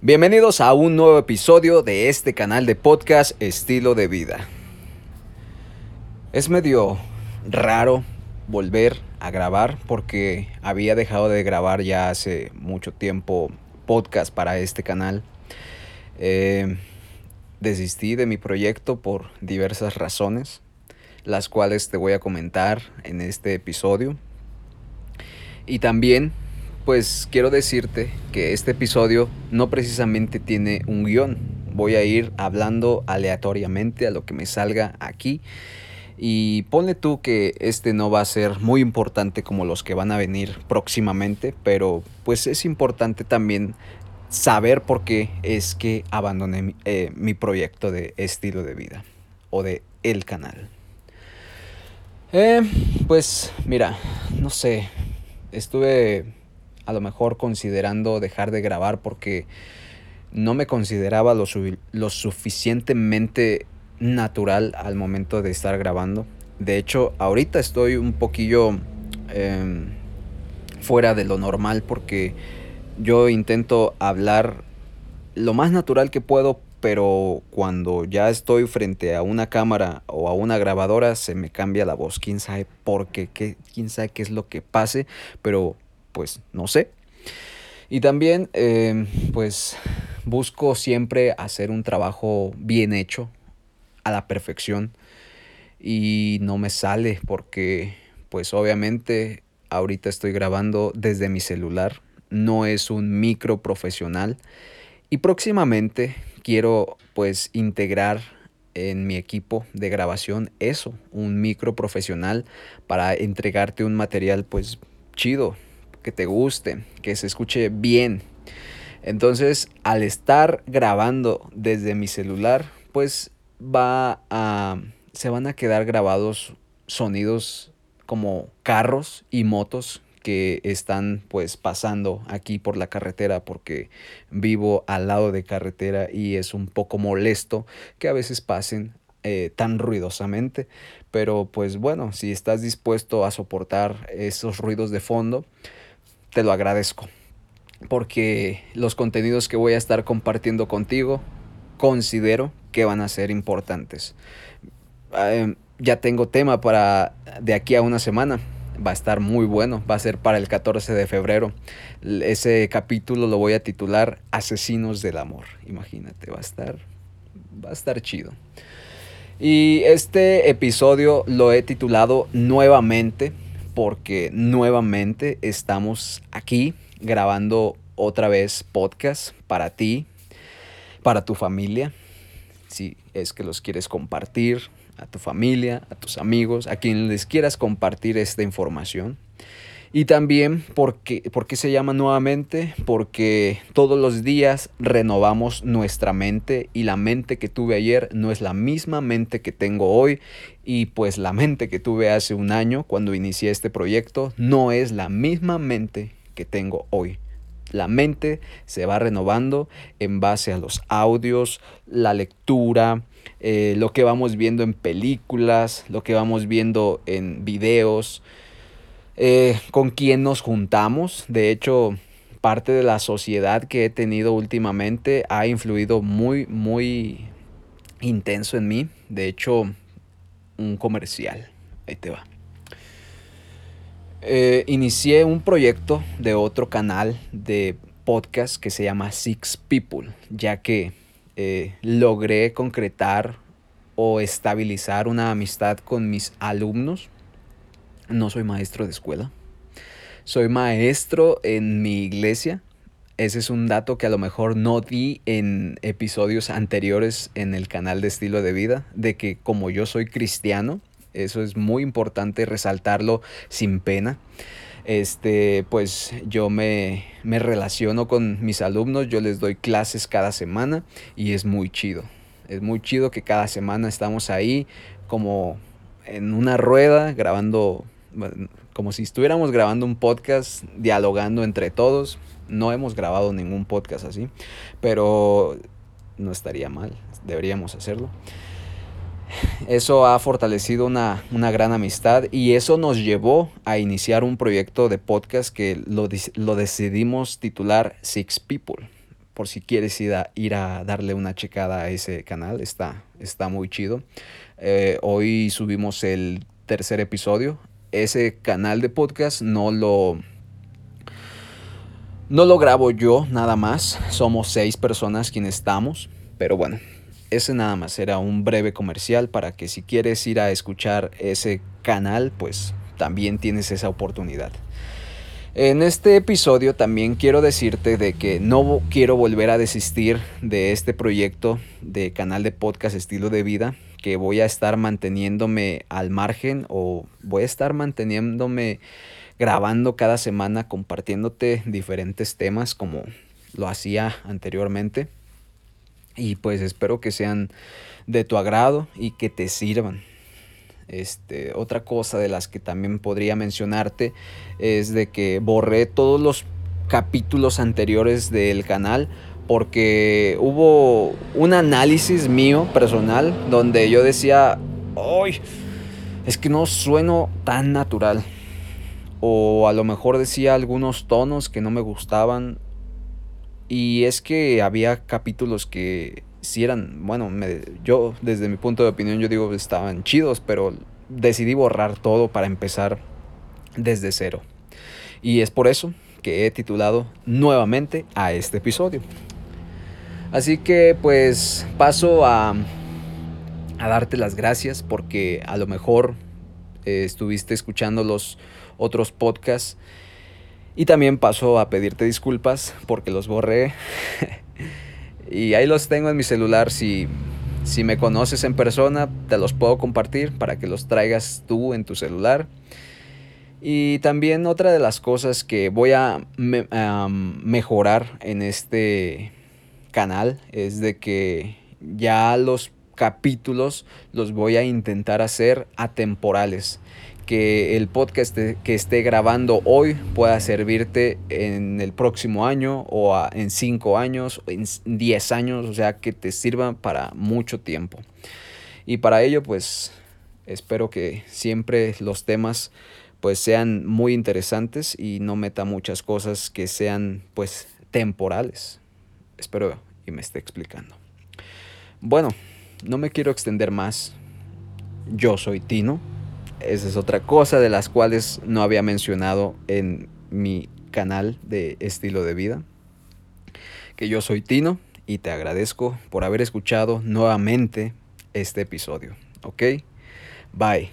Bienvenidos a un nuevo episodio de este canal de podcast Estilo de Vida. Es medio raro volver a grabar porque había dejado de grabar ya hace mucho tiempo podcast para este canal. Eh, desistí de mi proyecto por diversas razones, las cuales te voy a comentar en este episodio. Y también pues quiero decirte que este episodio no precisamente tiene un guion. Voy a ir hablando aleatoriamente a lo que me salga aquí. Y ponle tú que este no va a ser muy importante como los que van a venir próximamente, pero pues es importante también saber por qué es que abandoné mi, eh, mi proyecto de estilo de vida o de el canal. Eh, pues mira, no sé, estuve a lo mejor considerando dejar de grabar porque no me consideraba lo, lo suficientemente natural al momento de estar grabando. De hecho, ahorita estoy un poquillo em, fuera de lo normal porque yo intento hablar lo más natural que puedo, pero cuando ya estoy frente a una cámara o a una grabadora se me cambia la voz. Quién sabe por qué, qué quién sabe qué es lo que pase, pero pues no sé. Y también em, pues busco siempre hacer un trabajo bien hecho, a la perfección. Y no me sale porque pues obviamente ahorita estoy grabando desde mi celular. No es un micro profesional. Y próximamente quiero pues integrar en mi equipo de grabación eso, un micro profesional para entregarte un material pues chido, que te guste, que se escuche bien. Entonces, al estar grabando desde mi celular, pues va a se van a quedar grabados sonidos como carros y motos que están pues pasando aquí por la carretera porque vivo al lado de carretera y es un poco molesto que a veces pasen eh, tan ruidosamente pero pues bueno si estás dispuesto a soportar esos ruidos de fondo te lo agradezco. Porque los contenidos que voy a estar compartiendo contigo considero que van a ser importantes. Em, ya tengo tema para de aquí a una semana. Va a estar muy bueno. Va a ser para el 14 de febrero. Ese capítulo lo voy a titular Asesinos del Amor. Imagínate, va a estar, va a estar chido. Y este episodio lo he titulado nuevamente porque nuevamente estamos aquí grabando otra vez podcast para ti, para tu familia, si es que los quieres compartir a tu familia, a tus amigos, a quien les quieras compartir esta información. Y también, porque, ¿por qué se llama nuevamente? Porque todos los días renovamos nuestra mente y la mente que tuve ayer no es la misma mente que tengo hoy y pues la mente que tuve hace un año cuando inicié este proyecto no es la misma mente que tengo hoy. La mente se va renovando en base a los audios, la lectura, eh, lo que vamos viendo en películas, lo que vamos viendo en videos, eh, con quién nos juntamos. De hecho, parte de la sociedad que he tenido últimamente ha influido muy, muy intenso en mí. De hecho, un comercial. Ahí te va. Eh, inicié un proyecto de otro canal de podcast que se llama Six People, ya que eh, logré concretar o estabilizar una amistad con mis alumnos no soy maestro de escuela. Soy maestro en mi iglesia. Ese es un dato que a lo mejor no di en episodios anteriores en el canal de estilo de vida, de que como yo soy cristiano, eso es muy importante resaltarlo sin pena. Este, pues yo me, me relaciono con mis alumnos, yo les doy clases cada semana y es muy chido. Es muy chido que cada semana estamos ahí como en una rueda grabando como si estuviéramos grabando un podcast, dialogando entre todos. No hemos grabado ningún podcast así, pero no estaría mal, deberíamos hacerlo. Eso ha fortalecido una, gran amistad y eso nos llevó a iniciar un proyecto de podcast que lo, lo decidimos titular Six People por si quieres ir a, ir a darle una checada a ese canal, está, está muy chido. Eh, hoy subimos el tercer episodio. Ese canal de podcast no lo... No lo grabo yo nada más, somos seis personas quienes estamos, pero bueno, ese nada más era un breve comercial para que si quieres ir a escuchar ese canal, pues también tienes esa oportunidad. En este episodio también quiero decirte de que no quiero volver a desistir de este proyecto de canal de podcast estilo de vida, que voy a estar manteniéndome al margen o voy a estar manteniéndome grabando cada semana compartiéndote diferentes temas como lo hacía anteriormente. Y pues espero que sean de tu agrado y que te sirvan. Este, otra cosa de las que también podría mencionarte es de que borré todos los capítulos anteriores del canal porque hubo un análisis mío personal donde yo decía, ¡ay! Es que no sueno tan natural. O a lo mejor decía algunos tonos que no me gustaban. Y es que había capítulos que si eran, bueno, yo desde mi punto de opinión yo digo estaban chidos, pero decidí borrar todo para empezar desde cero. Y es por eso que he titulado nuevamente a este episodio. Así que pues paso a, a darte las gracias porque a lo mejor eh, estuviste escuchando los otros podcasts. Y también paso a pedirte disculpas porque los borré. Y ahí los tengo en mi celular. Si, si me conoces en persona, te los puedo compartir para que los traigas tú en tu celular. Y también otra de las cosas que voy a mejorar en este canal es de que ya los capítulos los voy a intentar hacer atemporales que el podcast que esté grabando hoy pueda servirte en el próximo año o en cinco años, en diez años, o sea, que te sirva para mucho tiempo. Y para ello, pues, espero que siempre los temas pues sean muy interesantes y no meta muchas cosas que sean pues temporales. Espero y me esté explicando. Bueno, no me quiero extender más. Yo soy Tino esa es otra cosa de las cuales no había mencionado en mi canal de estilo de vida. Que yo soy Tino y te agradezco por haber escuchado nuevamente este episodio. ¿Ok? Bye.